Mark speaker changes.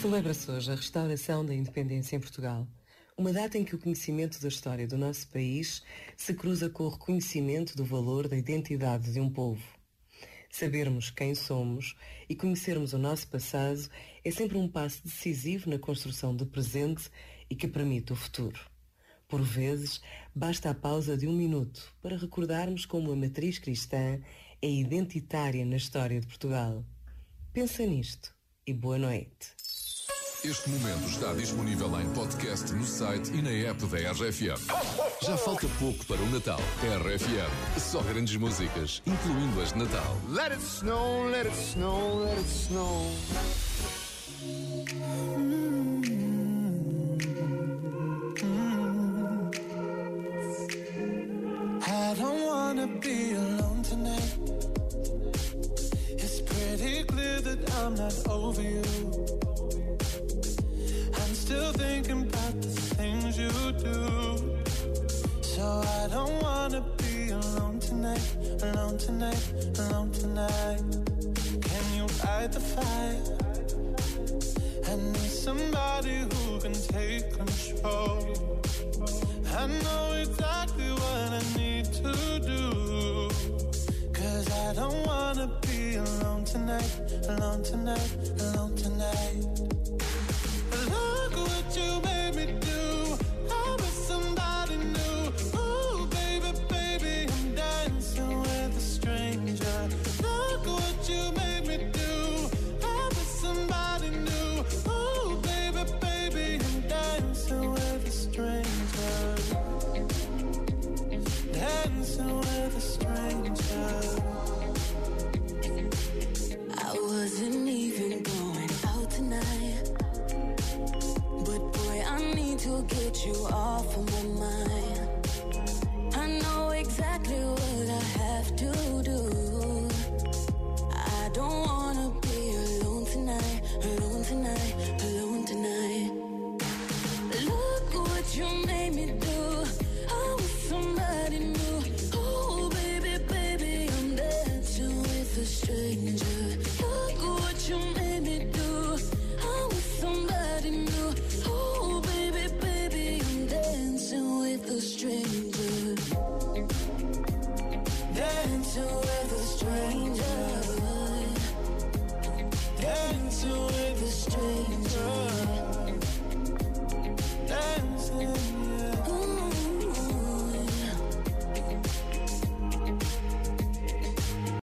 Speaker 1: Celebra-se hoje a restauração da independência em Portugal. Uma data em que o conhecimento da história do nosso país se cruza com o reconhecimento do valor da identidade de um povo. Sabermos quem somos e conhecermos o nosso passado é sempre um passo decisivo na construção do presente e que permite o futuro. Por vezes, basta a pausa de um minuto para recordarmos como a matriz cristã é identitária na história de Portugal. Pensa nisto e boa noite.
Speaker 2: Este momento está disponível em podcast no site e na app da RFM. Já falta pouco para o Natal. RFM, só grandes músicas, incluindo as de Natal.
Speaker 3: Let it snow, let it snow, let it snow. I don't wanna be alone tonight. It's pretty clear that I'm not over you. Still thinking about the things you do. So I don't wanna be alone tonight, alone tonight, alone tonight. Can you fight the fire? I need somebody who can take control. I know exactly what I need to do. Cause I don't wanna be alone tonight, alone tonight, alone tonight.
Speaker 4: Get you off of my mind. I know exactly what I have to do. I don't wanna be alone tonight, alone tonight, alone into it stranger. Into with a stranger. Dancing.